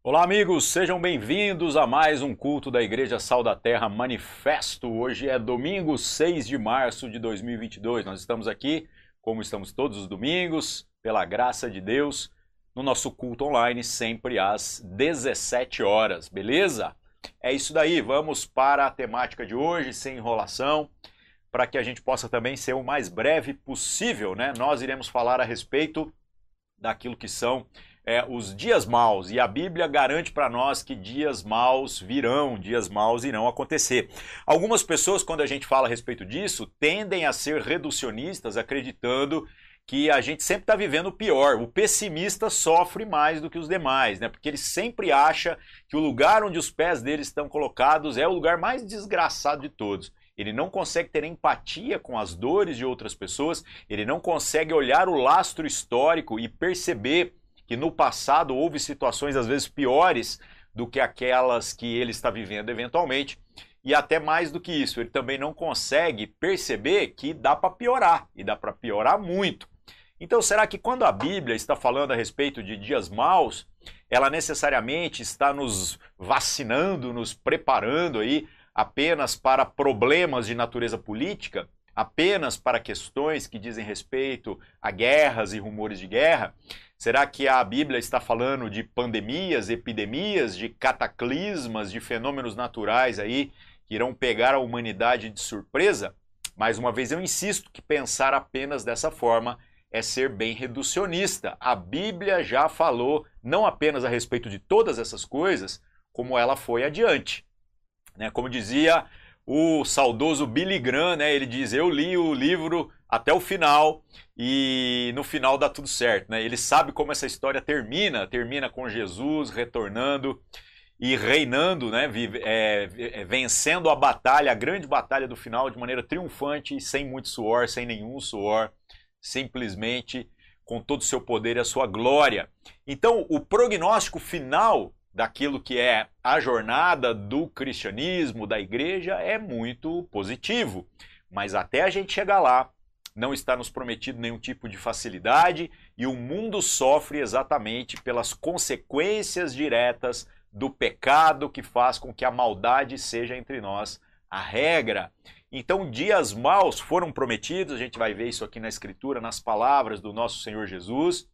Olá, amigos, sejam bem-vindos a mais um culto da Igreja Sal da Terra Manifesto. Hoje é domingo 6 de março de 2022. Nós estamos aqui, como estamos todos os domingos, pela graça de Deus, no nosso culto online, sempre às 17 horas, beleza? É isso daí, vamos para a temática de hoje, sem enrolação, para que a gente possa também ser o mais breve possível, né? Nós iremos falar a respeito daquilo que são é, os dias maus, e a Bíblia garante para nós que dias maus virão, dias maus irão acontecer. Algumas pessoas, quando a gente fala a respeito disso, tendem a ser reducionistas, acreditando que a gente sempre está vivendo o pior. O pessimista sofre mais do que os demais, né? Porque ele sempre acha que o lugar onde os pés dele estão colocados é o lugar mais desgraçado de todos. Ele não consegue ter empatia com as dores de outras pessoas, ele não consegue olhar o lastro histórico e perceber que no passado houve situações às vezes piores do que aquelas que ele está vivendo eventualmente. E até mais do que isso, ele também não consegue perceber que dá para piorar, e dá para piorar muito. Então, será que quando a Bíblia está falando a respeito de dias maus, ela necessariamente está nos vacinando, nos preparando aí apenas para problemas de natureza política? Apenas para questões que dizem respeito a guerras e rumores de guerra? Será que a Bíblia está falando de pandemias, epidemias, de cataclismas, de fenômenos naturais aí que irão pegar a humanidade de surpresa? Mais uma vez eu insisto que pensar apenas dessa forma é ser bem reducionista. A Bíblia já falou não apenas a respeito de todas essas coisas, como ela foi adiante. Né? Como dizia o saudoso Billy Graham, né? ele diz: Eu li o livro até o final e no final dá tudo certo. Né? Ele sabe como essa história termina, termina com Jesus retornando e reinando, né? É, é, vencendo a batalha, a grande batalha do final de maneira triunfante, sem muito suor, sem nenhum suor, simplesmente com todo o seu poder e a sua glória. Então, o prognóstico final daquilo que é a jornada do cristianismo, da igreja, é muito positivo. Mas até a gente chegar lá, não está nos prometido nenhum tipo de facilidade e o mundo sofre exatamente pelas consequências diretas do pecado que faz com que a maldade seja entre nós a regra. Então, dias maus foram prometidos, a gente vai ver isso aqui na Escritura, nas palavras do nosso Senhor Jesus.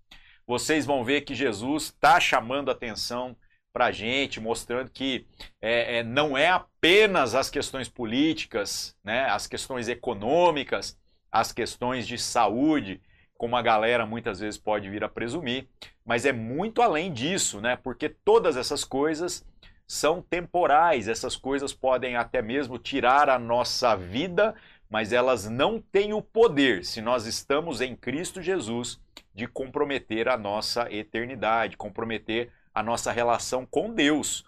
Vocês vão ver que Jesus está chamando atenção para a gente, mostrando que é, é, não é apenas as questões políticas, né, as questões econômicas, as questões de saúde, como a galera muitas vezes pode vir a presumir, mas é muito além disso, né? Porque todas essas coisas são temporais, essas coisas podem até mesmo tirar a nossa vida, mas elas não têm o poder, se nós estamos em Cristo Jesus, de comprometer a nossa eternidade, comprometer a nossa relação com Deus.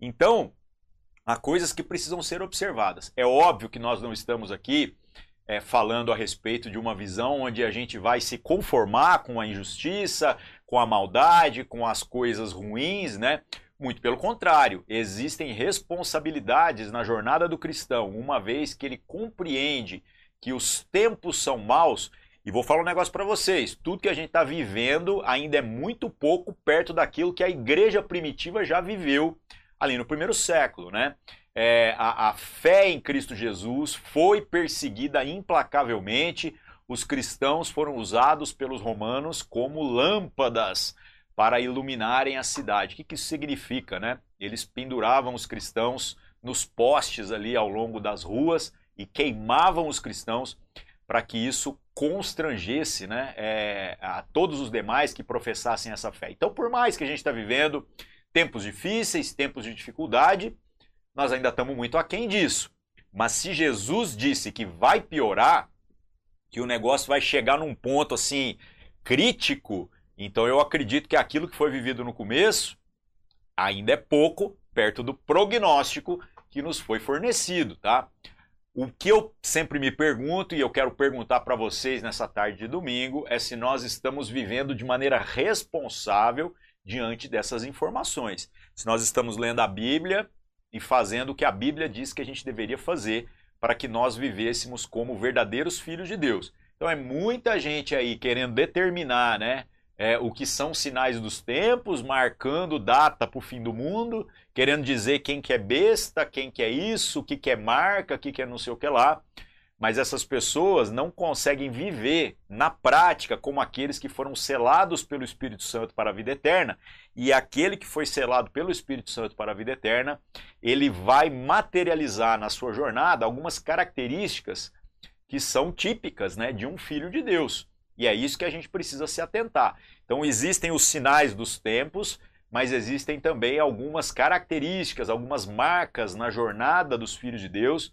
Então, há coisas que precisam ser observadas. É óbvio que nós não estamos aqui é, falando a respeito de uma visão onde a gente vai se conformar com a injustiça, com a maldade, com as coisas ruins, né? Muito pelo contrário, existem responsabilidades na jornada do cristão, uma vez que ele compreende que os tempos são maus. E vou falar um negócio para vocês: tudo que a gente está vivendo ainda é muito pouco perto daquilo que a igreja primitiva já viveu ali no primeiro século, né? é, a, a fé em Cristo Jesus foi perseguida implacavelmente. Os cristãos foram usados pelos romanos como lâmpadas para iluminarem a cidade. O que, que isso significa, né? Eles penduravam os cristãos nos postes ali ao longo das ruas e queimavam os cristãos para que isso constrangesse né, é, a todos os demais que professassem essa fé. Então, por mais que a gente está vivendo tempos difíceis, tempos de dificuldade, nós ainda estamos muito aquém disso. Mas se Jesus disse que vai piorar, que o negócio vai chegar num ponto assim crítico, então eu acredito que aquilo que foi vivido no começo ainda é pouco perto do prognóstico que nos foi fornecido, tá? O que eu sempre me pergunto e eu quero perguntar para vocês nessa tarde de domingo é se nós estamos vivendo de maneira responsável diante dessas informações. Se nós estamos lendo a Bíblia e fazendo o que a Bíblia diz que a gente deveria fazer para que nós vivêssemos como verdadeiros filhos de Deus. Então é muita gente aí querendo determinar, né? É, o que são sinais dos tempos, marcando data para o fim do mundo, querendo dizer quem que é besta, quem que é isso, o que, que é marca, o que, que é não sei o que lá. Mas essas pessoas não conseguem viver na prática como aqueles que foram selados pelo Espírito Santo para a vida eterna. E aquele que foi selado pelo Espírito Santo para a vida eterna, ele vai materializar na sua jornada algumas características que são típicas né, de um filho de Deus. E é isso que a gente precisa se atentar. Então, existem os sinais dos tempos, mas existem também algumas características, algumas marcas na jornada dos filhos de Deus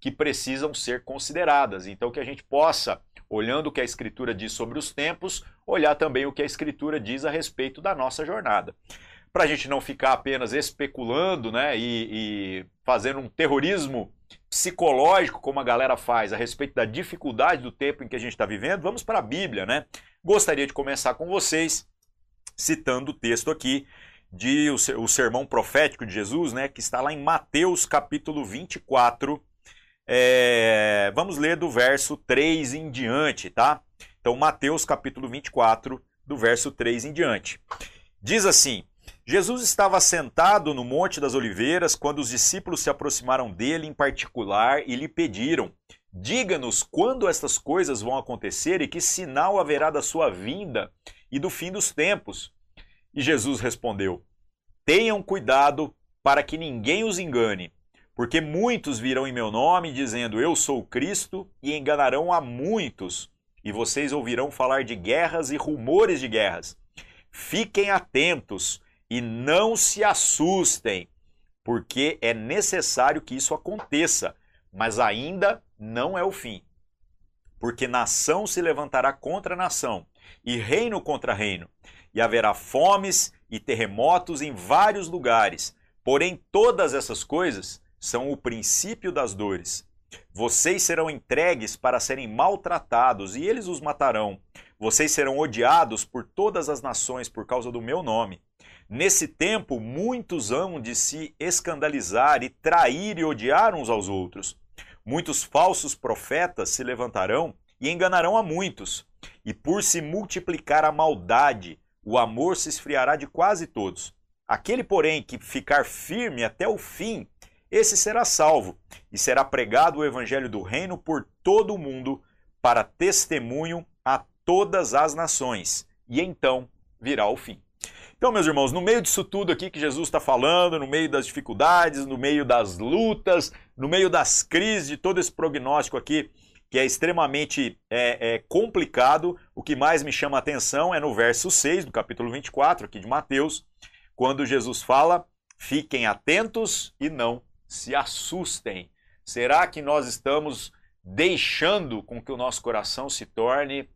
que precisam ser consideradas. Então, que a gente possa, olhando o que a Escritura diz sobre os tempos, olhar também o que a Escritura diz a respeito da nossa jornada. Para a gente não ficar apenas especulando né, e, e fazendo um terrorismo psicológico, como a galera faz, a respeito da dificuldade do tempo em que a gente está vivendo, vamos para a Bíblia, né? Gostaria de começar com vocês citando o texto aqui de o sermão profético de Jesus, né, que está lá em Mateus capítulo 24. É, vamos ler do verso 3 em diante, tá? Então, Mateus capítulo 24, do verso 3 em diante. Diz assim: Jesus estava sentado no Monte das Oliveiras quando os discípulos se aproximaram dele em particular e lhe pediram: Diga-nos quando estas coisas vão acontecer e que sinal haverá da sua vinda e do fim dos tempos. E Jesus respondeu: Tenham cuidado para que ninguém os engane, porque muitos virão em meu nome dizendo: Eu sou o Cristo, e enganarão a muitos. E vocês ouvirão falar de guerras e rumores de guerras. Fiquem atentos e não se assustem, porque é necessário que isso aconteça, mas ainda não é o fim. Porque nação se levantará contra nação, e reino contra reino, e haverá fomes e terremotos em vários lugares. Porém, todas essas coisas são o princípio das dores. Vocês serão entregues para serem maltratados, e eles os matarão. Vocês serão odiados por todas as nações por causa do meu nome. Nesse tempo, muitos hão de se escandalizar e trair e odiar uns aos outros. Muitos falsos profetas se levantarão e enganarão a muitos. E por se multiplicar a maldade, o amor se esfriará de quase todos. Aquele, porém, que ficar firme até o fim, esse será salvo, e será pregado o evangelho do reino por todo o mundo, para testemunho a todas as nações. E então virá o fim. Então, meus irmãos, no meio disso tudo aqui que Jesus está falando, no meio das dificuldades, no meio das lutas, no meio das crises, de todo esse prognóstico aqui, que é extremamente é, é, complicado, o que mais me chama a atenção é no verso 6 do capítulo 24, aqui de Mateus, quando Jesus fala: fiquem atentos e não se assustem. Será que nós estamos deixando com que o nosso coração se torne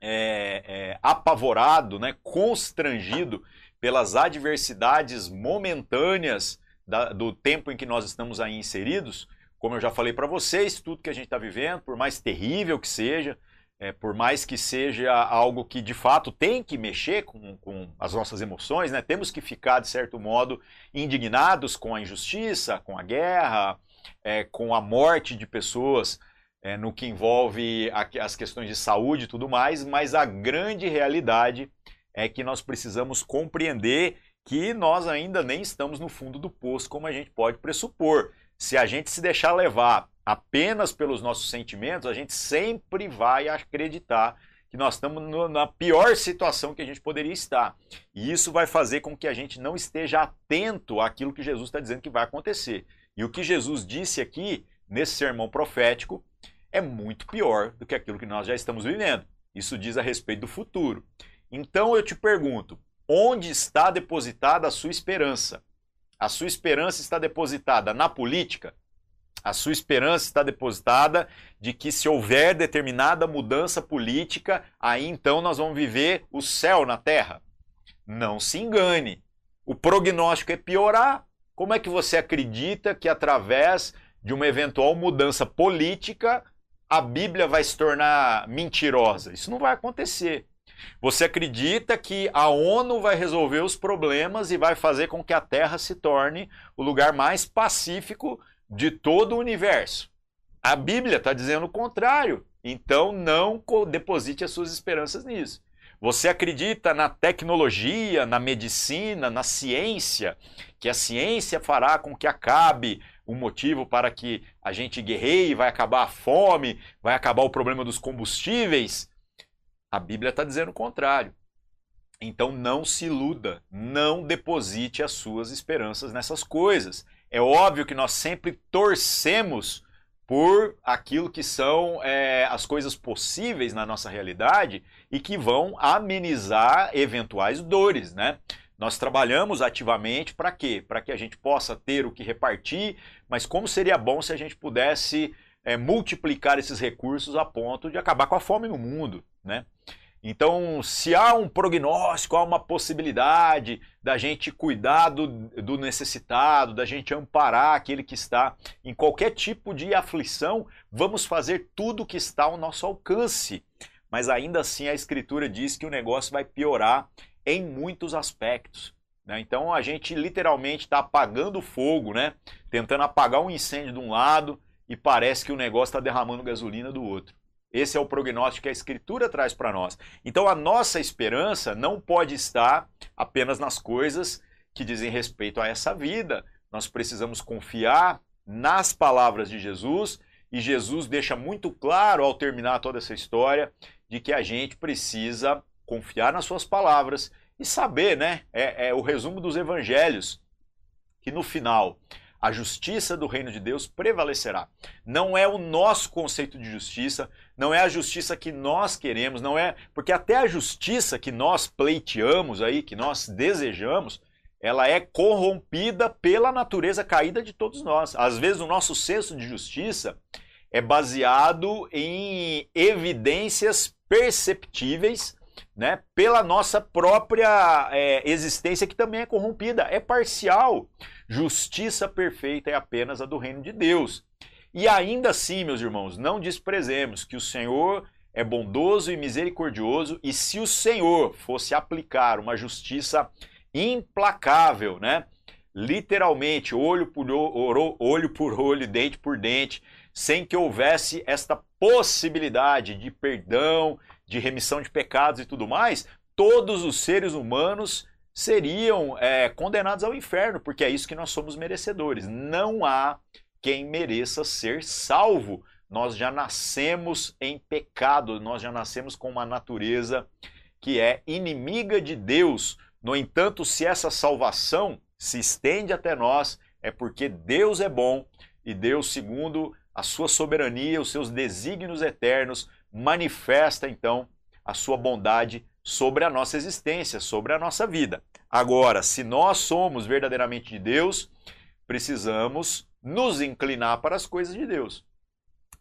é, é, apavorado, né, constrangido pelas adversidades momentâneas da, do tempo em que nós estamos aí inseridos. Como eu já falei para vocês, tudo que a gente está vivendo, por mais terrível que seja, é, por mais que seja algo que de fato tem que mexer com, com, as nossas emoções, né? temos que ficar, de certo modo, indignados com a injustiça, com a guerra, é, com a morte de pessoas é, no que envolve as questões de saúde e tudo mais, mas a grande realidade é que nós precisamos compreender que nós ainda nem estamos no fundo do poço, como a gente pode pressupor. Se a gente se deixar levar apenas pelos nossos sentimentos, a gente sempre vai acreditar que nós estamos na pior situação que a gente poderia estar. E isso vai fazer com que a gente não esteja atento àquilo que Jesus está dizendo que vai acontecer. E o que Jesus disse aqui, nesse sermão profético, é muito pior do que aquilo que nós já estamos vivendo. Isso diz a respeito do futuro. Então eu te pergunto: onde está depositada a sua esperança? A sua esperança está depositada na política? A sua esperança está depositada de que se houver determinada mudança política, aí então nós vamos viver o céu na terra? Não se engane. O prognóstico é piorar. Como é que você acredita que através de uma eventual mudança política a Bíblia vai se tornar mentirosa. Isso não vai acontecer. Você acredita que a ONU vai resolver os problemas e vai fazer com que a Terra se torne o lugar mais pacífico de todo o universo? A Bíblia está dizendo o contrário. Então não deposite as suas esperanças nisso. Você acredita na tecnologia, na medicina, na ciência, que a ciência fará com que acabe o motivo para que a gente guerreie, vai acabar a fome, vai acabar o problema dos combustíveis? A Bíblia está dizendo o contrário. Então não se iluda, não deposite as suas esperanças nessas coisas. É óbvio que nós sempre torcemos por aquilo que são é, as coisas possíveis na nossa realidade e que vão amenizar eventuais dores, né? Nós trabalhamos ativamente para quê? Para que a gente possa ter o que repartir, mas como seria bom se a gente pudesse é, multiplicar esses recursos a ponto de acabar com a fome no mundo, né? Então, se há um prognóstico, há uma possibilidade da gente cuidar do, do, necessitado, da gente amparar aquele que está em qualquer tipo de aflição, vamos fazer tudo o que está ao nosso alcance. Mas ainda assim a Escritura diz que o negócio vai piorar em muitos aspectos. Né? Então a gente literalmente está apagando fogo, né? tentando apagar um incêndio de um lado e parece que o negócio está derramando gasolina do outro. Esse é o prognóstico que a Escritura traz para nós. Então a nossa esperança não pode estar apenas nas coisas que dizem respeito a essa vida. Nós precisamos confiar nas palavras de Jesus e Jesus deixa muito claro ao terminar toda essa história de que a gente precisa confiar nas suas palavras e saber, né? É, é o resumo dos evangelhos que no final a justiça do reino de Deus prevalecerá. Não é o nosso conceito de justiça, não é a justiça que nós queremos, não é. Porque até a justiça que nós pleiteamos aí, que nós desejamos, ela é corrompida pela natureza caída de todos nós. Às vezes o nosso senso de justiça é baseado em evidências perceptíveis né, pela nossa própria é, existência, que também é corrompida, é parcial. Justiça perfeita é apenas a do reino de Deus. E ainda assim, meus irmãos, não desprezemos que o Senhor é bondoso e misericordioso, e se o Senhor fosse aplicar uma justiça implacável, né? Literalmente, olho por olho, olho por olho, dente por dente, sem que houvesse esta possibilidade de perdão, de remissão de pecados e tudo mais, todos os seres humanos seriam é, condenados ao inferno, porque é isso que nós somos merecedores. Não há quem mereça ser salvo. Nós já nascemos em pecado, nós já nascemos com uma natureza que é inimiga de Deus. No entanto, se essa salvação se estende até nós, é porque Deus é bom e Deus, segundo a sua soberania, os seus desígnios eternos, manifesta então a sua bondade sobre a nossa existência, sobre a nossa vida. Agora, se nós somos verdadeiramente de Deus, precisamos nos inclinar para as coisas de Deus.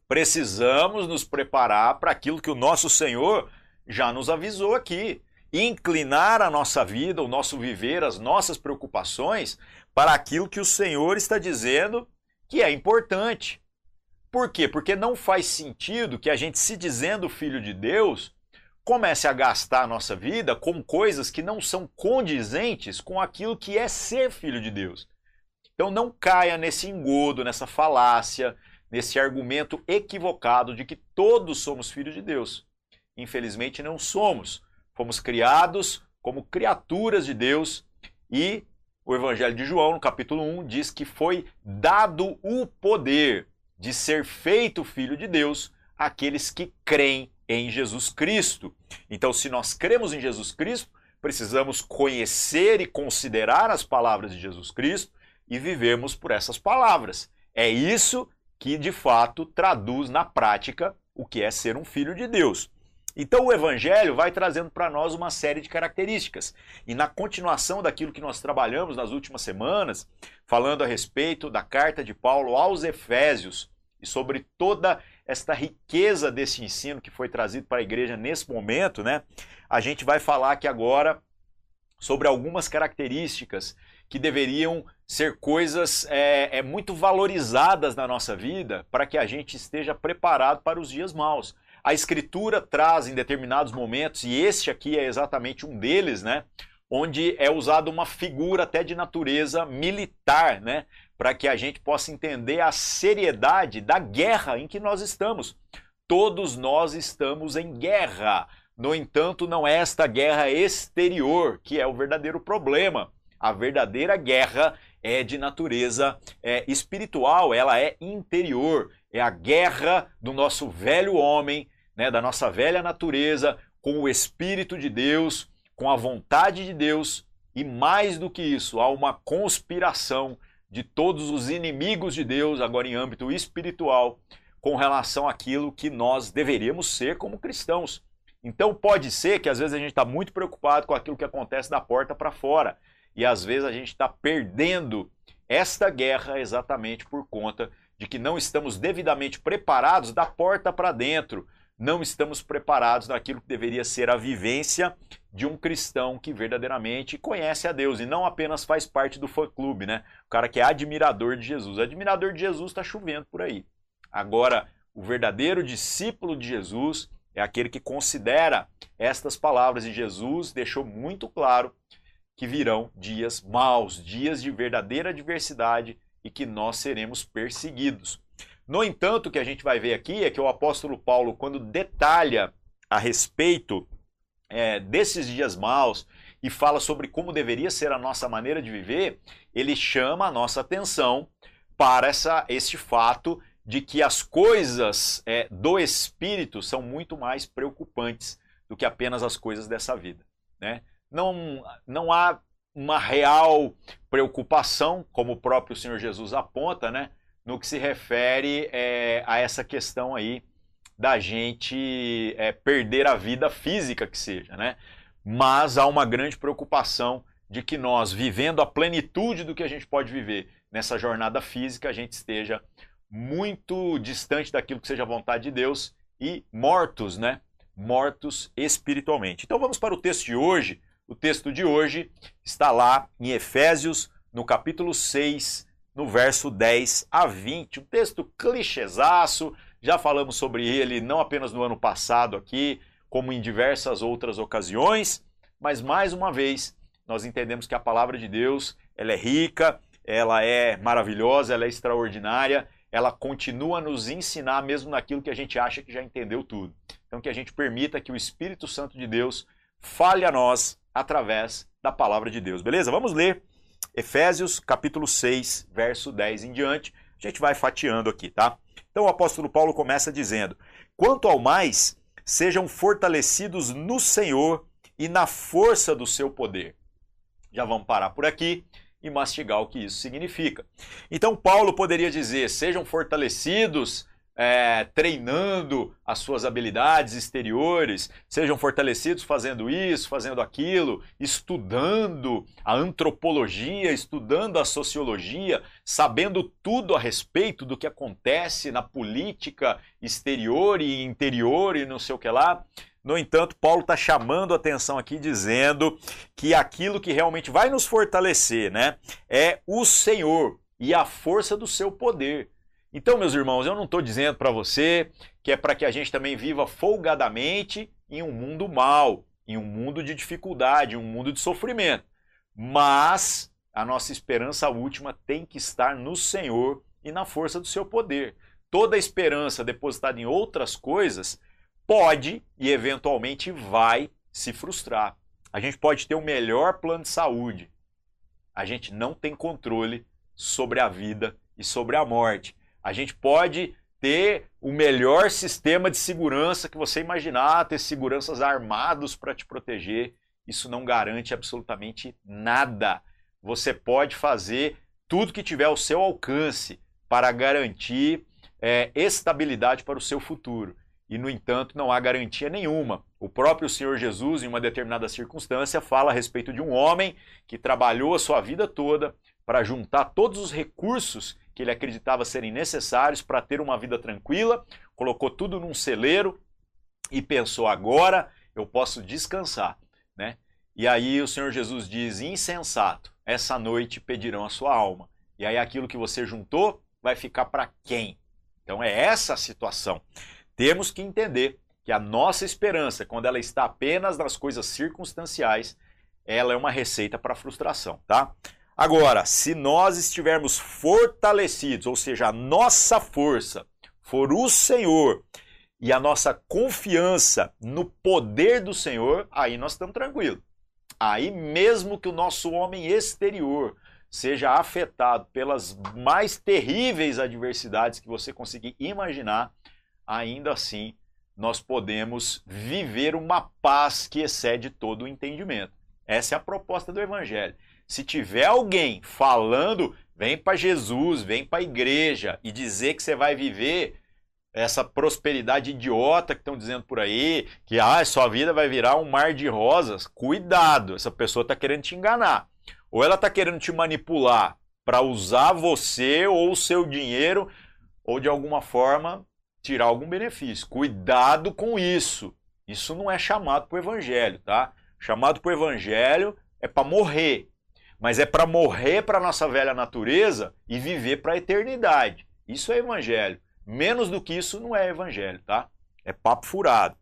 Precisamos nos preparar para aquilo que o nosso Senhor já nos avisou aqui. Inclinar a nossa vida, o nosso viver, as nossas preocupações para aquilo que o Senhor está dizendo que é importante. Por quê? Porque não faz sentido que a gente, se dizendo filho de Deus, comece a gastar a nossa vida com coisas que não são condizentes com aquilo que é ser filho de Deus. Então não caia nesse engodo, nessa falácia, nesse argumento equivocado de que todos somos filhos de Deus. Infelizmente não somos. Fomos criados como criaturas de Deus e o Evangelho de João, no capítulo 1, diz que foi dado o poder de ser feito filho de Deus àqueles que creem em Jesus Cristo. Então, se nós cremos em Jesus Cristo, precisamos conhecer e considerar as palavras de Jesus Cristo e vivemos por essas palavras. É isso que de fato traduz na prática o que é ser um filho de Deus. Então o evangelho vai trazendo para nós uma série de características. E na continuação daquilo que nós trabalhamos nas últimas semanas, falando a respeito da carta de Paulo aos Efésios e sobre toda esta riqueza desse ensino que foi trazido para a igreja nesse momento, né? A gente vai falar aqui agora sobre algumas características que deveriam ser coisas é, é, muito valorizadas na nossa vida para que a gente esteja preparado para os dias maus. A Escritura traz em determinados momentos, e este aqui é exatamente um deles, né? Onde é usada uma figura até de natureza militar, né? para que a gente possa entender a seriedade da guerra em que nós estamos. Todos nós estamos em guerra. No entanto, não é esta guerra exterior que é o verdadeiro problema. A verdadeira guerra é de natureza é, espiritual, ela é interior. É a guerra do nosso velho homem, né, da nossa velha natureza, com o Espírito de Deus, com a vontade de Deus. E mais do que isso, há uma conspiração de todos os inimigos de Deus, agora em âmbito espiritual, com relação àquilo que nós deveríamos ser como cristãos. Então pode ser que às vezes a gente está muito preocupado com aquilo que acontece da porta para fora. E às vezes a gente está perdendo esta guerra exatamente por conta de que não estamos devidamente preparados da porta para dentro. Não estamos preparados naquilo que deveria ser a vivência de um cristão que verdadeiramente conhece a Deus e não apenas faz parte do fã-clube, né? O cara que é admirador de Jesus. Admirador de Jesus está chovendo por aí. Agora, o verdadeiro discípulo de Jesus é aquele que considera estas palavras de Jesus, deixou muito claro que virão dias maus, dias de verdadeira adversidade e que nós seremos perseguidos. No entanto, o que a gente vai ver aqui é que o apóstolo Paulo, quando detalha a respeito é, desses dias maus e fala sobre como deveria ser a nossa maneira de viver, ele chama a nossa atenção para essa, esse fato de que as coisas é, do espírito são muito mais preocupantes do que apenas as coisas dessa vida. Né? Não, não há uma real preocupação, como o próprio Senhor Jesus aponta, né, no que se refere é, a essa questão aí da gente é, perder a vida física que seja, né? Mas há uma grande preocupação de que nós, vivendo a plenitude do que a gente pode viver nessa jornada física, a gente esteja muito distante daquilo que seja a vontade de Deus e mortos, né? Mortos espiritualmente. Então vamos para o texto de hoje. O texto de hoje está lá em Efésios, no capítulo 6, no verso 10 a 20. Um texto clichêsaço, já falamos sobre ele não apenas no ano passado aqui, como em diversas outras ocasiões, mas mais uma vez nós entendemos que a palavra de Deus, ela é rica, ela é maravilhosa, ela é extraordinária ela continua a nos ensinar mesmo naquilo que a gente acha que já entendeu tudo. Então que a gente permita que o Espírito Santo de Deus fale a nós através da palavra de Deus. Beleza? Vamos ler Efésios capítulo 6, verso 10 em diante. A gente vai fatiando aqui, tá? Então o apóstolo Paulo começa dizendo: "Quanto ao mais, sejam fortalecidos no Senhor e na força do seu poder." Já vamos parar por aqui e mastigar o que isso significa. Então, Paulo poderia dizer: sejam fortalecidos, é, treinando as suas habilidades exteriores, sejam fortalecidos fazendo isso, fazendo aquilo, estudando a antropologia, estudando a sociologia, sabendo tudo a respeito do que acontece na política exterior e interior e não sei o que lá. No entanto, Paulo está chamando a atenção aqui, dizendo que aquilo que realmente vai nos fortalecer né, é o Senhor e a força do seu poder. Então, meus irmãos, eu não estou dizendo para você que é para que a gente também viva folgadamente em um mundo mau, em um mundo de dificuldade, em um mundo de sofrimento. Mas a nossa esperança última tem que estar no Senhor e na força do seu poder. Toda esperança depositada em outras coisas pode e eventualmente vai se frustrar. A gente pode ter o melhor plano de saúde, a gente não tem controle sobre a vida e sobre a morte. A gente pode ter o melhor sistema de segurança que você imaginar, ter seguranças armados para te proteger. Isso não garante absolutamente nada. Você pode fazer tudo que tiver ao seu alcance para garantir é, estabilidade para o seu futuro e, no entanto, não há garantia nenhuma. O próprio Senhor Jesus, em uma determinada circunstância, fala a respeito de um homem que trabalhou a sua vida toda para juntar todos os recursos que ele acreditava serem necessários para ter uma vida tranquila, colocou tudo num celeiro e pensou: agora eu posso descansar. Né? E aí o Senhor Jesus diz: insensato, essa noite pedirão a sua alma. E aí aquilo que você juntou vai ficar para quem? Então é essa a situação. Temos que entender que a nossa esperança, quando ela está apenas nas coisas circunstanciais, ela é uma receita para frustração, tá? Agora, se nós estivermos fortalecidos, ou seja, a nossa força for o Senhor e a nossa confiança no poder do Senhor, aí nós estamos tranquilos. Aí, mesmo que o nosso homem exterior seja afetado pelas mais terríveis adversidades que você conseguir imaginar, ainda assim nós podemos viver uma paz que excede todo o entendimento. Essa é a proposta do Evangelho. Se tiver alguém falando, vem para Jesus, vem para a igreja e dizer que você vai viver essa prosperidade idiota que estão dizendo por aí, que ah, sua vida vai virar um mar de rosas, cuidado, essa pessoa está querendo te enganar. Ou ela está querendo te manipular para usar você ou o seu dinheiro, ou de alguma forma tirar algum benefício. Cuidado com isso. Isso não é chamado para o evangelho, tá? Chamado para o evangelho é para morrer. Mas é para morrer para a nossa velha natureza e viver para a eternidade. Isso é evangelho. Menos do que isso não é evangelho, tá? É papo furado.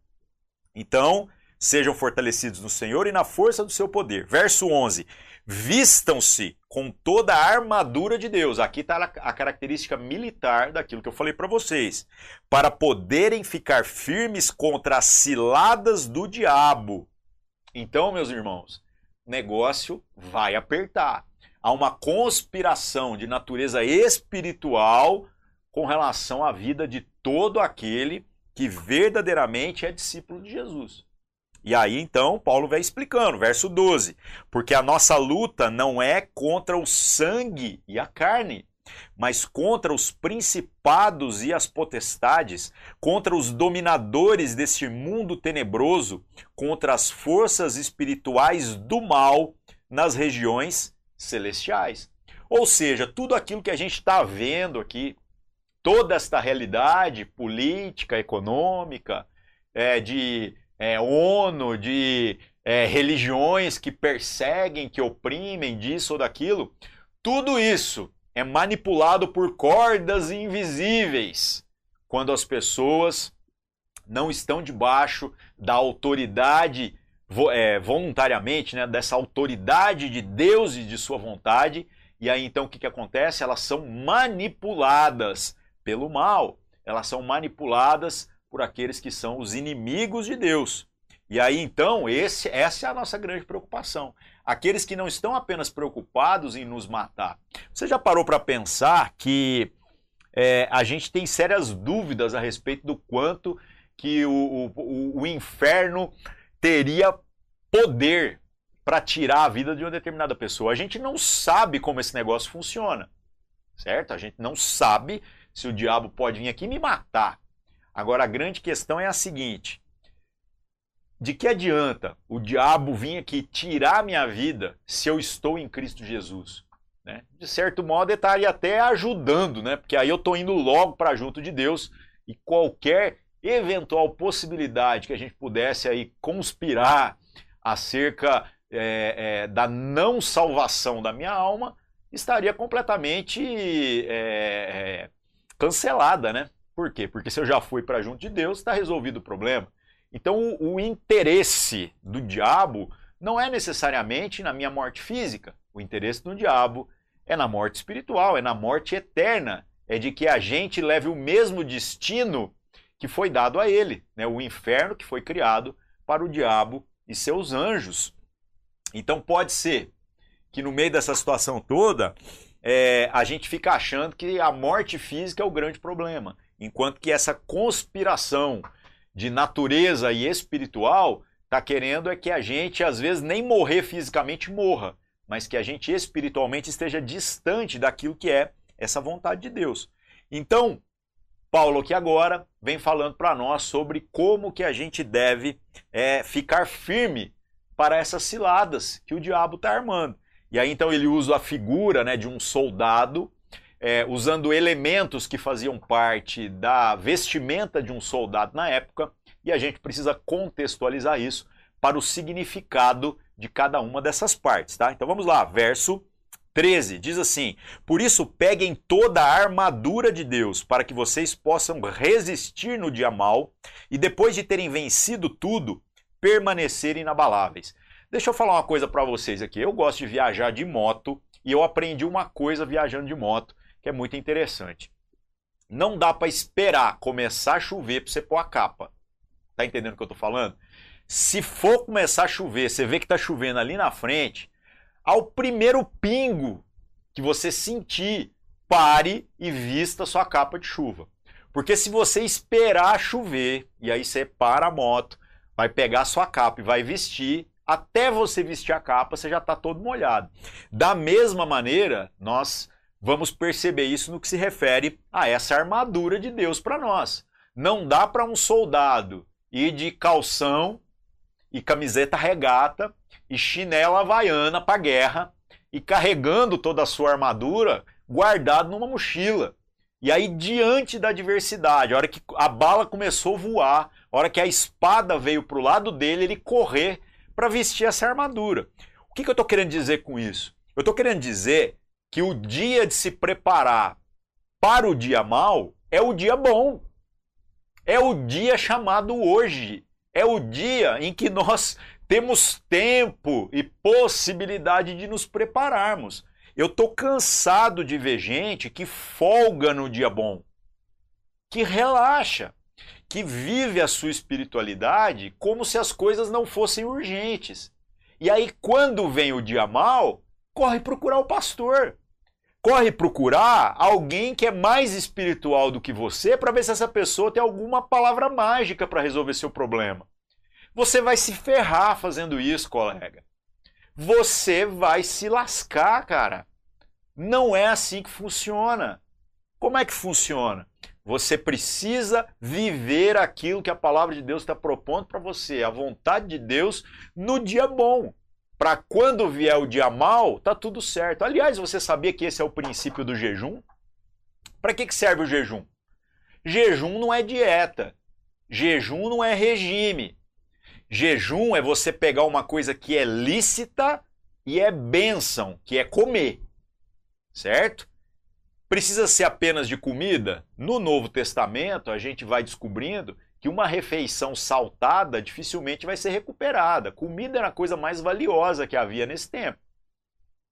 Então, sejam fortalecidos no Senhor e na força do seu poder. Verso 11: Vistam-se com toda a armadura de Deus. Aqui está a característica militar daquilo que eu falei para vocês. Para poderem ficar firmes contra as ciladas do diabo. Então, meus irmãos, negócio vai apertar. Há uma conspiração de natureza espiritual com relação à vida de todo aquele que verdadeiramente é discípulo de Jesus. E aí então Paulo vai explicando, verso 12: porque a nossa luta não é contra o sangue e a carne, mas contra os principados e as potestades, contra os dominadores deste mundo tenebroso, contra as forças espirituais do mal nas regiões celestiais. Ou seja, tudo aquilo que a gente está vendo aqui, toda esta realidade política, econômica, é, de é, ONU, de é, religiões que perseguem, que oprimem disso ou daquilo, tudo isso é manipulado por cordas invisíveis quando as pessoas não estão debaixo da autoridade é, voluntariamente, né, dessa autoridade de Deus e de sua vontade. E aí então o que, que acontece? Elas são manipuladas pelo mal. Elas são manipuladas por aqueles que são os inimigos de Deus. E aí então, esse, essa é a nossa grande preocupação. Aqueles que não estão apenas preocupados em nos matar. Você já parou para pensar que é, a gente tem sérias dúvidas a respeito do quanto que o, o, o inferno teria poder para tirar a vida de uma determinada pessoa. A gente não sabe como esse negócio funciona, certo? A gente não sabe se o diabo pode vir aqui me matar. Agora a grande questão é a seguinte: de que adianta o diabo vir aqui tirar minha vida se eu estou em Cristo Jesus? Né? De certo modo, ele estaria até ajudando, né? porque aí eu estou indo logo para junto de Deus e qualquer eventual possibilidade que a gente pudesse aí conspirar acerca é, é, da não salvação da minha alma estaria completamente é, é cancelada, né? Por quê? Porque se eu já fui para junto de Deus, está resolvido o problema. Então, o, interesse do diabo não é necessariamente na minha morte física. O interesse do diabo é na morte espiritual, é na morte eterna. É de que a gente leve o mesmo destino que foi dado a ele, né? o inferno que foi criado para o diabo e seus anjos. Então pode ser que no meio dessa situação toda é, a gente fica achando que a morte física é o grande problema, enquanto que essa conspiração de natureza e espiritual está querendo é que a gente às vezes nem morrer fisicamente morra, mas que a gente espiritualmente esteja distante daquilo que é essa vontade de Deus. Então, Paulo aqui agora vem falando para nós sobre como que a gente deve é, ficar firme para essas ciladas que o diabo está armando. E aí então ele usa a figura né, de um soldado, é, usando elementos que faziam parte da vestimenta de um soldado na época, e a gente precisa contextualizar isso para o significado de cada uma dessas partes. Tá? Então vamos lá, verso 13 diz assim: Por isso peguem toda a armadura de Deus, para que vocês possam resistir no dia mal e depois de terem vencido tudo, permanecerem inabaláveis. Deixa eu falar uma coisa para vocês aqui. Eu gosto de viajar de moto e eu aprendi uma coisa viajando de moto que é muito interessante. Não dá para esperar começar a chover para você pôr a capa. Tá entendendo o que eu tô falando? Se for começar a chover, você vê que tá chovendo ali na frente, ao primeiro pingo que você sentir, pare e vista sua capa de chuva. Porque se você esperar chover e aí você para a moto, vai pegar sua capa e vai vestir, até você vestir a capa, você já está todo molhado. Da mesma maneira, nós vamos perceber isso no que se refere a essa armadura de Deus para nós. Não dá para um soldado ir de calção e camiseta regata e chinela havaiana para guerra e carregando toda a sua armadura guardado numa mochila. E aí, diante da adversidade, a hora que a bala começou a voar, a hora que a espada veio para o lado dele, ele correr para vestir essa armadura. O que, que eu estou querendo dizer com isso? Eu estou querendo dizer que o dia de se preparar para o dia mal é o dia bom. É o dia chamado hoje. É o dia em que nós temos tempo e possibilidade de nos prepararmos. Eu estou cansado de ver gente que folga no dia bom, que relaxa que vive a sua espiritualidade como se as coisas não fossem urgentes. E aí, quando vem o dia mal, corre procurar o pastor. Corre procurar alguém que é mais espiritual do que você para ver se essa pessoa tem alguma palavra mágica para resolver seu problema. Você vai se ferrar fazendo isso, colega. Você vai se lascar, cara. Não é assim que funciona. Como é que funciona? Você precisa viver aquilo que a palavra de Deus está propondo para você, a vontade de Deus no dia bom. Para quando vier o dia mal, tá tudo certo. Aliás, você sabia que esse é o princípio do jejum? Para que, que serve o jejum? Jejum não é dieta. Jejum não é regime. Jejum é você pegar uma coisa que é lícita e é bênção, que é comer. Certo? Precisa ser apenas de comida? No Novo Testamento, a gente vai descobrindo que uma refeição saltada dificilmente vai ser recuperada. Comida era a coisa mais valiosa que havia nesse tempo.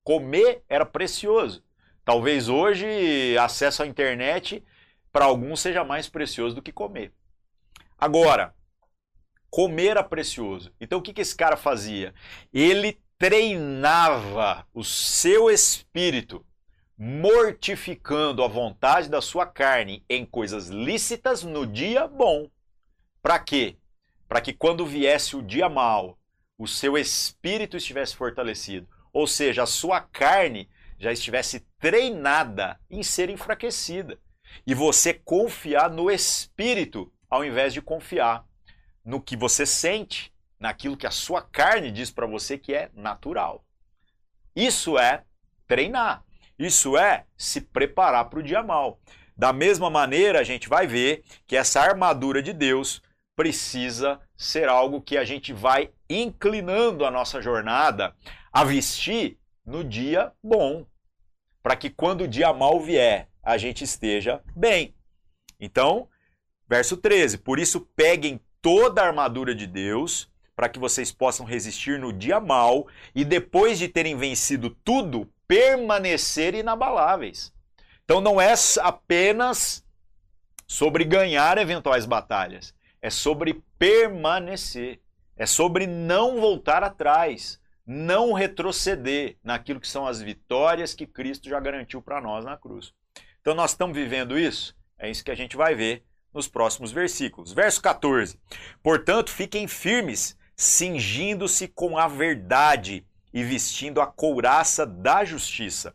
Comer era precioso. Talvez hoje acesso à internet para alguns seja mais precioso do que comer. Agora, comer era precioso. Então o que, que esse cara fazia? Ele treinava o seu espírito mortificando a vontade da sua carne em coisas lícitas no dia bom. Para quê? Para que quando viesse o dia mal, o seu espírito estivesse fortalecido, ou seja, a sua carne já estivesse treinada em ser enfraquecida. E você confiar no espírito ao invés de confiar no que você sente, naquilo que a sua carne diz para você que é natural. Isso é treinar. Isso é se preparar para o dia mal. Da mesma maneira, a gente vai ver que essa armadura de Deus precisa ser algo que a gente vai inclinando a nossa jornada a vestir no dia bom, para que quando o dia mal vier, a gente esteja bem. Então, verso 13: Por isso peguem toda a armadura de Deus, para que vocês possam resistir no dia mal e depois de terem vencido tudo, permanecer inabaláveis. Então não é apenas sobre ganhar eventuais batalhas, é sobre permanecer, é sobre não voltar atrás, não retroceder naquilo que são as vitórias que Cristo já garantiu para nós na cruz. Então nós estamos vivendo isso, é isso que a gente vai ver nos próximos versículos. Verso 14: Portanto, fiquem firmes, cingindo-se com a verdade e vestindo a couraça da justiça.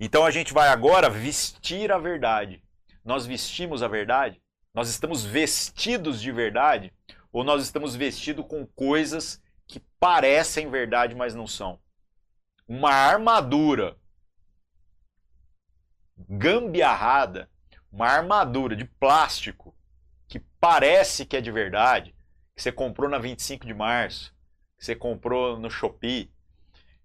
Então a gente vai agora vestir a verdade. Nós vestimos a verdade? Nós estamos vestidos de verdade? Ou nós estamos vestidos com coisas que parecem verdade, mas não são? Uma armadura gambiarrada, uma armadura de plástico que parece que é de verdade, que você comprou na 25 de março, que você comprou no Shopee,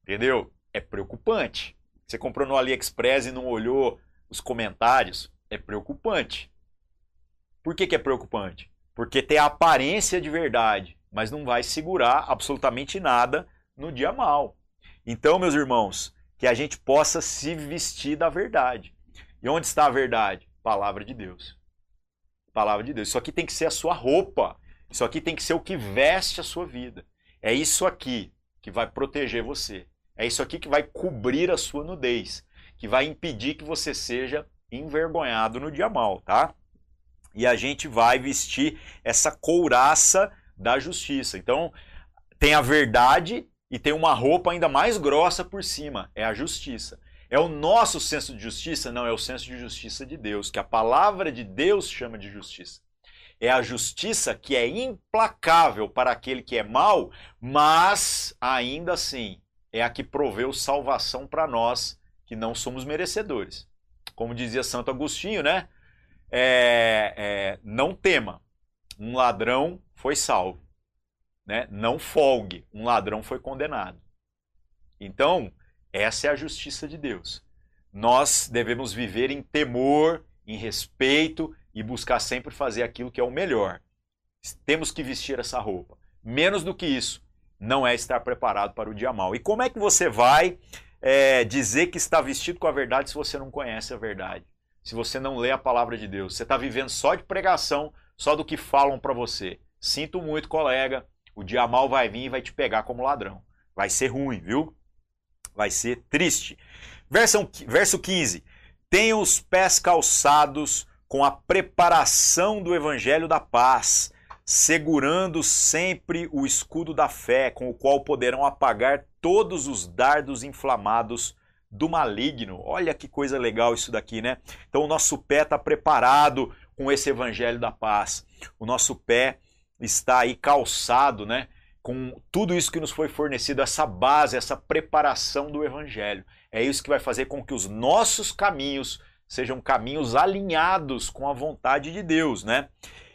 Entendeu? É preocupante. Você comprou no AliExpress e não olhou os comentários, é preocupante. Por que, que é preocupante? Porque tem a aparência de verdade, mas não vai segurar absolutamente nada no dia mal. Então, meus irmãos, que a gente possa se vestir da verdade. E onde está a verdade? Palavra de Deus. Palavra de Deus. Isso aqui tem que ser a sua roupa. Isso aqui tem que ser o que veste a sua vida. É isso aqui que vai proteger você. É isso aqui que vai cobrir a sua nudez, que vai impedir que você seja envergonhado no dia mal, tá? E a gente vai vestir essa couraça da justiça. Então, tem a verdade e tem uma roupa ainda mais grossa por cima, é a justiça. É o nosso senso de justiça? Não, é o senso de justiça de Deus, que a palavra de Deus chama de justiça. É a justiça que é implacável para aquele que é mau, mas ainda assim é a que proveu salvação para nós que não somos merecedores. Como dizia Santo Agostinho, né? É, é, não tema, um ladrão foi salvo. Né? Não folgue, um ladrão foi condenado. Então, essa é a justiça de Deus. Nós devemos viver em temor, em respeito e buscar sempre fazer aquilo que é o melhor. Temos que vestir essa roupa. Menos do que isso, não é estar preparado para o dia mal. E como é que você vai é, dizer que está vestido com a verdade se você não conhece a verdade? Se você não lê a palavra de Deus? Você está vivendo só de pregação, só do que falam para você. Sinto muito, colega, o dia mal vai vir e vai te pegar como ladrão. Vai ser ruim, viu? vai ser triste. Verso, verso 15: Tenham os pés calçados com a preparação do evangelho da paz, segurando sempre o escudo da fé, com o qual poderão apagar todos os dardos inflamados do maligno. Olha que coisa legal isso daqui, né? Então o nosso pé está preparado com esse evangelho da paz. O nosso pé está aí calçado, né? com tudo isso que nos foi fornecido, essa base, essa preparação do Evangelho. É isso que vai fazer com que os nossos caminhos sejam caminhos alinhados com a vontade de Deus, né?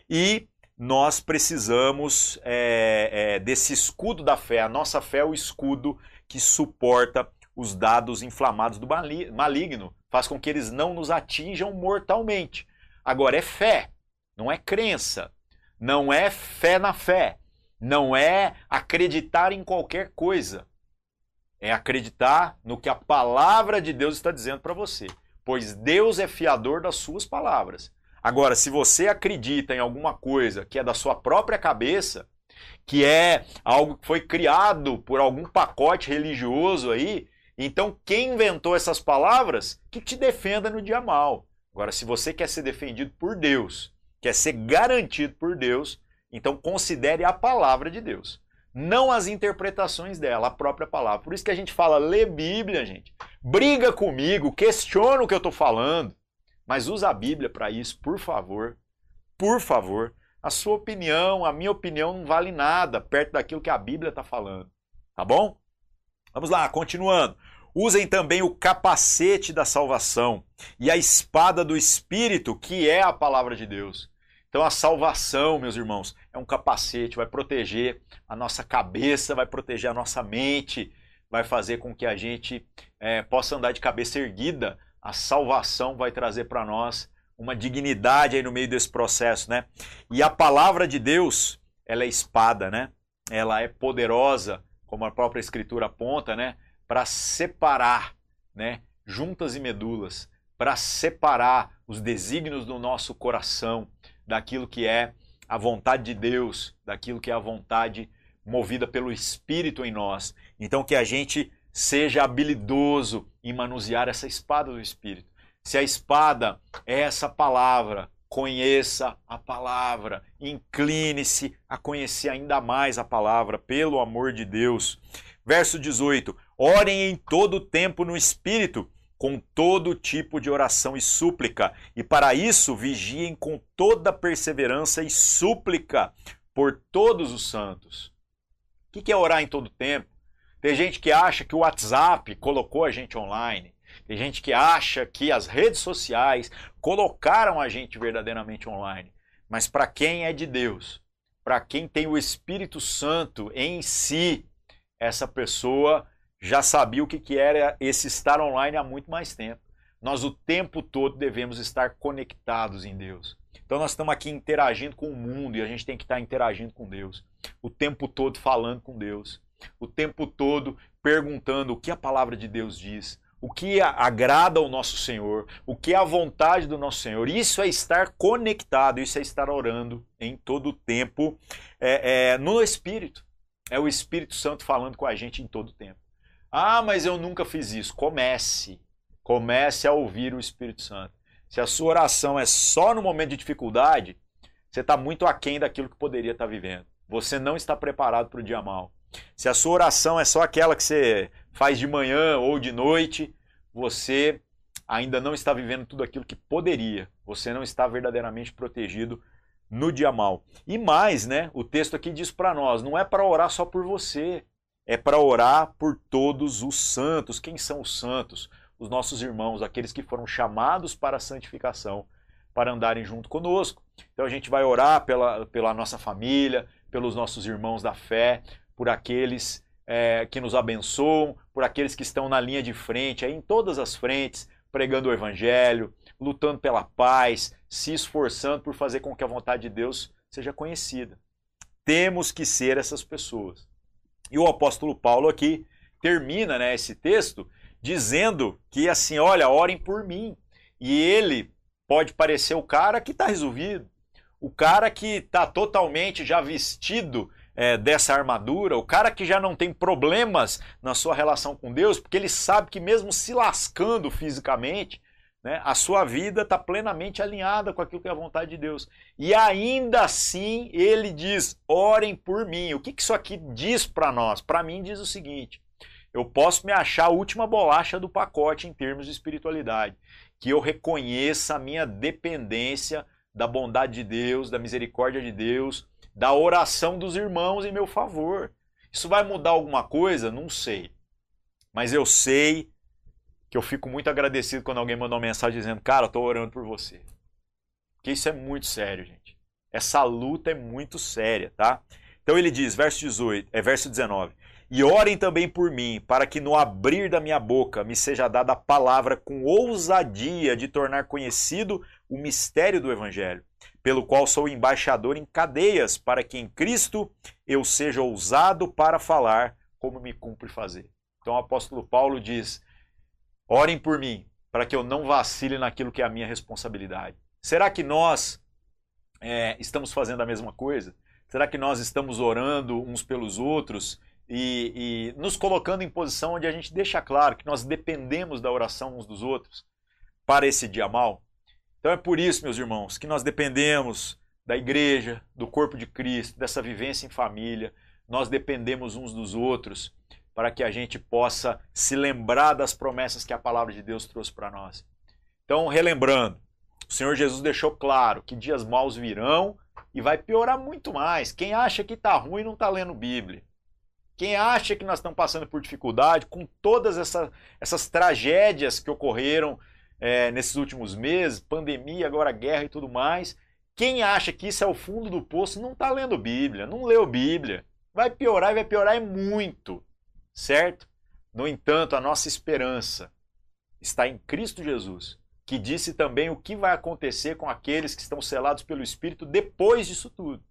E nós precisamos é, é, desse escudo da fé. A nossa fé é o escudo que suporta os dados inflamados do maligno, faz com que eles não nos atinjam mortalmente. Agora, é fé, não é crença, não é fé na fé não é acreditar em qualquer coisa. É acreditar no que a palavra de Deus está dizendo para você. Pois Deus é fiador das suas palavras. Agora, se você acredita em alguma coisa que é da sua própria cabeça, que é algo que foi criado por algum pacote religioso aí, então quem inventou essas palavras, que te defenda no dia mal. Agora, se você quer ser defendido por Deus, quer ser garantido por Deus, então considere a palavra de Deus, não as interpretações dela, a própria palavra. Por isso que a gente fala, lê Bíblia, gente. Briga comigo, questiona o que eu estou falando, mas usa a Bíblia para isso, por favor. Por favor. A sua opinião, a minha opinião não vale nada perto daquilo que a Bíblia está falando. Tá bom? Vamos lá, continuando. Usem também o capacete da salvação e a espada do Espírito, que é a palavra de Deus. Então a salvação, meus irmãos, é um capacete, vai proteger a nossa cabeça, vai proteger a nossa mente, vai fazer com que a gente é, possa andar de cabeça erguida. A salvação vai trazer para nós uma dignidade aí no meio desse processo, né? E a palavra de Deus, ela é espada, né? Ela é poderosa, como a própria escritura aponta, né? Para separar, né? Juntas e medulas, para separar os desígnios do nosso coração, daquilo que é a vontade de Deus, daquilo que é a vontade movida pelo Espírito em nós. Então que a gente seja habilidoso em manusear essa espada do Espírito. Se a espada é essa palavra, conheça a palavra, incline-se a conhecer ainda mais a palavra, pelo amor de Deus. Verso 18: Orem em todo tempo no Espírito com todo tipo de oração e súplica, e para isso vigiem com toda perseverança e súplica por todos os santos. O que é orar em todo tempo? Tem gente que acha que o WhatsApp colocou a gente online. Tem gente que acha que as redes sociais colocaram a gente verdadeiramente online. Mas para quem é de Deus, para quem tem o Espírito Santo em si, essa pessoa já sabia o que, que era esse estar online há muito mais tempo. Nós o tempo todo devemos estar conectados em Deus. Então nós estamos aqui interagindo com o mundo e a gente tem que estar interagindo com Deus. O tempo todo falando com Deus. O tempo todo perguntando o que a palavra de Deus diz. o que agrada ao nosso Senhor, o que é a vontade do nosso Senhor. Isso é estar conectado, isso é estar orando em todo o tempo é, é, no Espírito. É o Espírito Santo falando com a gente em todo o tempo. Ah, mas eu nunca fiz isso. Comece. Comece a ouvir o Espírito Santo. Se a sua oração é só no momento de dificuldade, você está muito aquém daquilo que poderia estar tá vivendo. Você não está preparado para o dia mal. Se a sua oração é só aquela que você faz de manhã ou de noite, você ainda não está vivendo tudo aquilo que poderia. Você não está verdadeiramente protegido no dia mal. E mais, né? O texto aqui diz para nós, não é para orar só por você, é para orar por todos os santos. Quem são os santos? Os nossos irmãos, aqueles que foram chamados para a santificação, para andarem junto conosco. Então a gente vai orar pela, pela nossa família, pelos nossos irmãos da fé, por aqueles é, que nos abençoam, por aqueles que estão na linha de frente, aí em todas as frentes, pregando o Evangelho, lutando pela paz, se esforçando por fazer com que a vontade de Deus seja conhecida. Temos que ser essas pessoas. E o apóstolo Paulo aqui termina né, esse texto dizendo que assim, olha, orem por mim. E ele pode parecer o cara que está resolvido, o cara que está totalmente já vestido é, dessa armadura, o cara que já não tem problemas na sua relação com Deus, porque ele sabe que mesmo se lascando fisicamente, né, a sua vida está plenamente alinhada com aquilo que é a vontade de Deus. E ainda assim ele diz: orem por mim. O que, que isso aqui diz para nós? Para mim diz o seguinte: eu posso me achar a última bolacha do pacote em termos de espiritualidade, que eu reconheça a minha dependência da bondade de Deus, da misericórdia de Deus, da oração dos irmãos em meu favor. Isso vai mudar alguma coisa? Não sei. Mas eu sei que eu fico muito agradecido quando alguém manda uma mensagem dizendo: Cara, eu estou orando por você. Porque isso é muito sério, gente. Essa luta é muito séria, tá? Então ele diz, verso 18, é verso 19: E orem também por mim, para que no abrir da minha boca me seja dada a palavra com ousadia de tornar conhecido o mistério do evangelho pelo qual sou embaixador em cadeias, para que em Cristo eu seja ousado para falar como me cumpre fazer. Então o apóstolo Paulo diz: orem por mim, para que eu não vacile naquilo que é a minha responsabilidade. Será que nós é, estamos fazendo a mesma coisa? Será que nós estamos orando uns pelos outros e, e nos colocando em posição onde a gente deixa claro que nós dependemos da oração uns dos outros para esse dia mal? Então é por isso, meus irmãos, que nós dependemos da igreja, do corpo de Cristo, dessa vivência em família. Nós dependemos uns dos outros para que a gente possa se lembrar das promessas que a palavra de Deus trouxe para nós. Então, relembrando, o Senhor Jesus deixou claro que dias maus virão e vai piorar muito mais. Quem acha que está ruim não está lendo Bíblia. Quem acha que nós estamos passando por dificuldade, com todas essa, essas tragédias que ocorreram é, nesses últimos meses, pandemia, agora guerra e tudo mais. Quem acha que isso é o fundo do poço não está lendo Bíblia, não leu Bíblia. Vai piorar e vai piorar é muito, certo? No entanto, a nossa esperança está em Cristo Jesus, que disse também o que vai acontecer com aqueles que estão selados pelo Espírito depois disso tudo.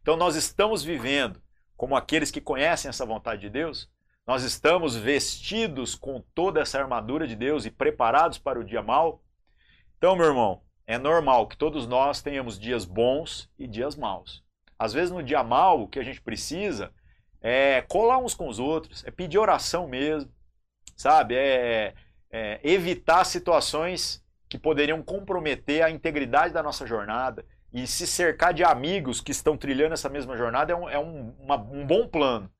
Então, nós estamos vivendo como aqueles que conhecem essa vontade de Deus, nós estamos vestidos com toda essa armadura de Deus e preparados para o dia mal? Então, meu irmão, é normal que todos nós tenhamos dias bons e dias maus. Às vezes, no dia mal, o que a gente precisa é colar uns com os outros, é pedir oração mesmo, sabe? É, é evitar situações que poderiam comprometer a integridade da nossa jornada e se cercar de amigos que estão trilhando essa mesma jornada é um, é um, uma, um bom plano.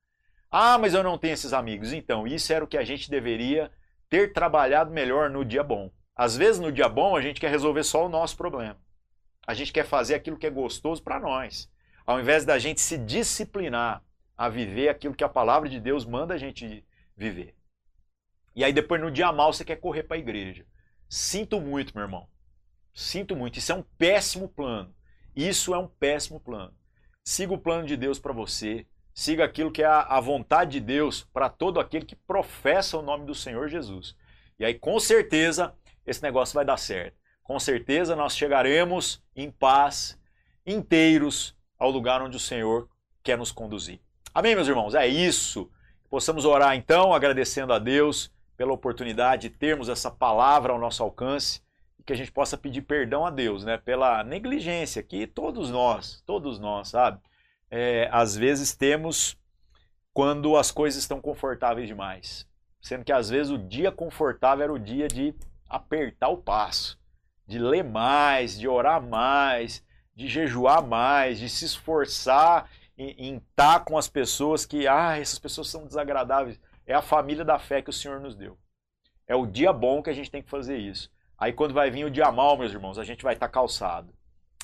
Ah, mas eu não tenho esses amigos. Então, isso era o que a gente deveria ter trabalhado melhor no dia bom. Às vezes, no dia bom, a gente quer resolver só o nosso problema. A gente quer fazer aquilo que é gostoso para nós. Ao invés da gente se disciplinar a viver aquilo que a palavra de Deus manda a gente viver. E aí, depois, no dia mal, você quer correr para a igreja. Sinto muito, meu irmão. Sinto muito. Isso é um péssimo plano. Isso é um péssimo plano. Siga o plano de Deus para você siga aquilo que é a, vontade de Deus para todo aquele que professa o nome do Senhor Jesus. E aí, com certeza, esse negócio vai dar certo. Com certeza, nós chegaremos em paz, inteiros, ao lugar onde o Senhor quer nos conduzir. Amém, meus irmãos? É isso. Possamos orar então, agradecendo a Deus pela oportunidade de termos essa palavra ao nosso alcance e que a gente possa pedir perdão a Deus, né? Pela negligência que todos nós, todos nós, sabe? É, às vezes temos quando as coisas estão confortáveis demais. Sendo que às vezes o dia confortável era o dia de apertar o passo, de ler mais, de orar mais, de jejuar mais, de se esforçar em, estar com as pessoas que, ah, essas pessoas são desagradáveis. É a família da fé que o Senhor nos deu. É o dia bom que a gente tem que fazer isso. Aí quando vai vir o dia mal, meus irmãos, a gente vai estar calçado.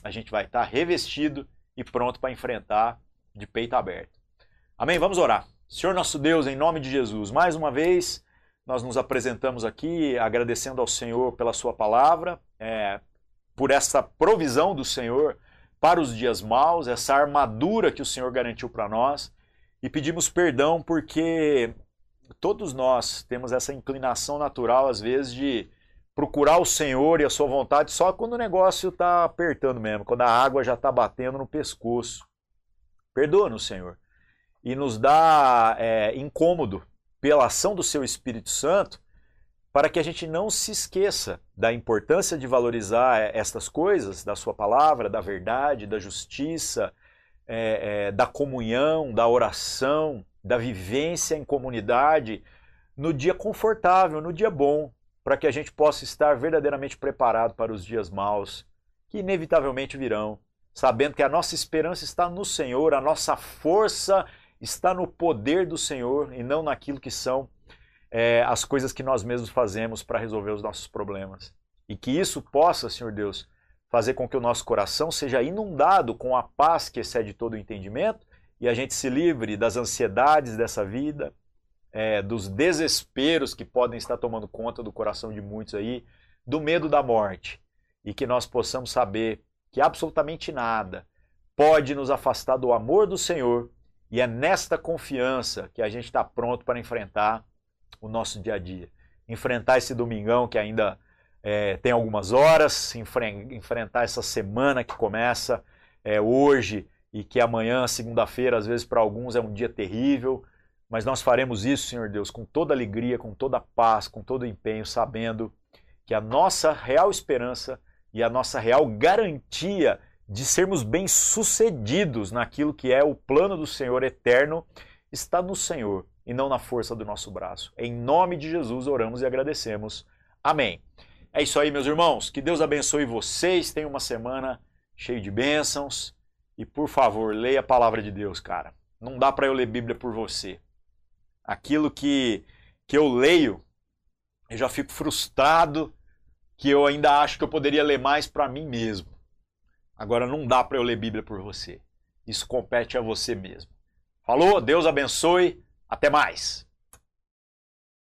A gente vai estar revestido e pronto para enfrentar de peito aberto. Amém? Vamos orar. Senhor nosso Deus, em nome de Jesus, mais uma vez nós nos apresentamos aqui agradecendo ao Senhor pela Sua palavra, é, por essa provisão do Senhor para os dias maus, essa armadura que o Senhor garantiu para nós, e pedimos perdão porque todos nós temos essa inclinação natural, às vezes, de procurar o Senhor e a Sua vontade só quando o negócio está apertando mesmo, quando a água já está batendo no pescoço. Perdoa-nos, Senhor e nos dá é, incômodo pela ação do seu Espírito Santo, para que a gente não se esqueça da importância de valorizar é, estas coisas, da sua palavra, da verdade, da justiça, é, é, da comunhão, da oração, da vivência em comunidade, no dia confortável, no dia bom, para que a gente possa estar verdadeiramente preparado para os dias maus, que inevitavelmente virão, sabendo que a nossa esperança está no Senhor, a nossa força está no poder do Senhor e não naquilo que são é, as coisas que nós mesmos fazemos para resolver os nossos problemas. E que isso possa, Senhor Deus, fazer com que o nosso coração seja inundado com a paz que excede todo o entendimento e a gente se livre das ansiedades dessa vida, é, dos desesperos que podem estar tomando conta do coração de muitos aí, do medo da morte. E que nós possamos saber que absolutamente nada pode nos afastar do amor do Senhor e é nesta confiança que a gente está pronto para enfrentar o nosso dia a dia. Enfrentar esse domingão que ainda é, tem algumas horas, enfre enfrentar essa semana que começa é, hoje e que amanhã, segunda-feira, às vezes para alguns é um dia terrível, mas nós faremos isso, Senhor Deus, com toda alegria, com toda paz, com todo empenho, sabendo que a nossa real esperança e a nossa real garantia de sermos bem-sucedidos naquilo que é o plano do Senhor eterno, está no Senhor e não na força do nosso braço. Em nome de Jesus oramos e agradecemos. Amém. É isso aí, meus irmãos. Que Deus abençoe vocês. Tenham uma semana cheia de bênçãos. E por favor, leia a palavra de Deus, cara. Não dá para eu ler Bíblia por você. Aquilo que, que eu leio, eu já fico frustrado que eu ainda acho que eu poderia ler mais para mim mesmo. Agora não dá para eu ler Bíblia por você. Isso compete a você mesmo. Falou? Deus abençoe. Até mais.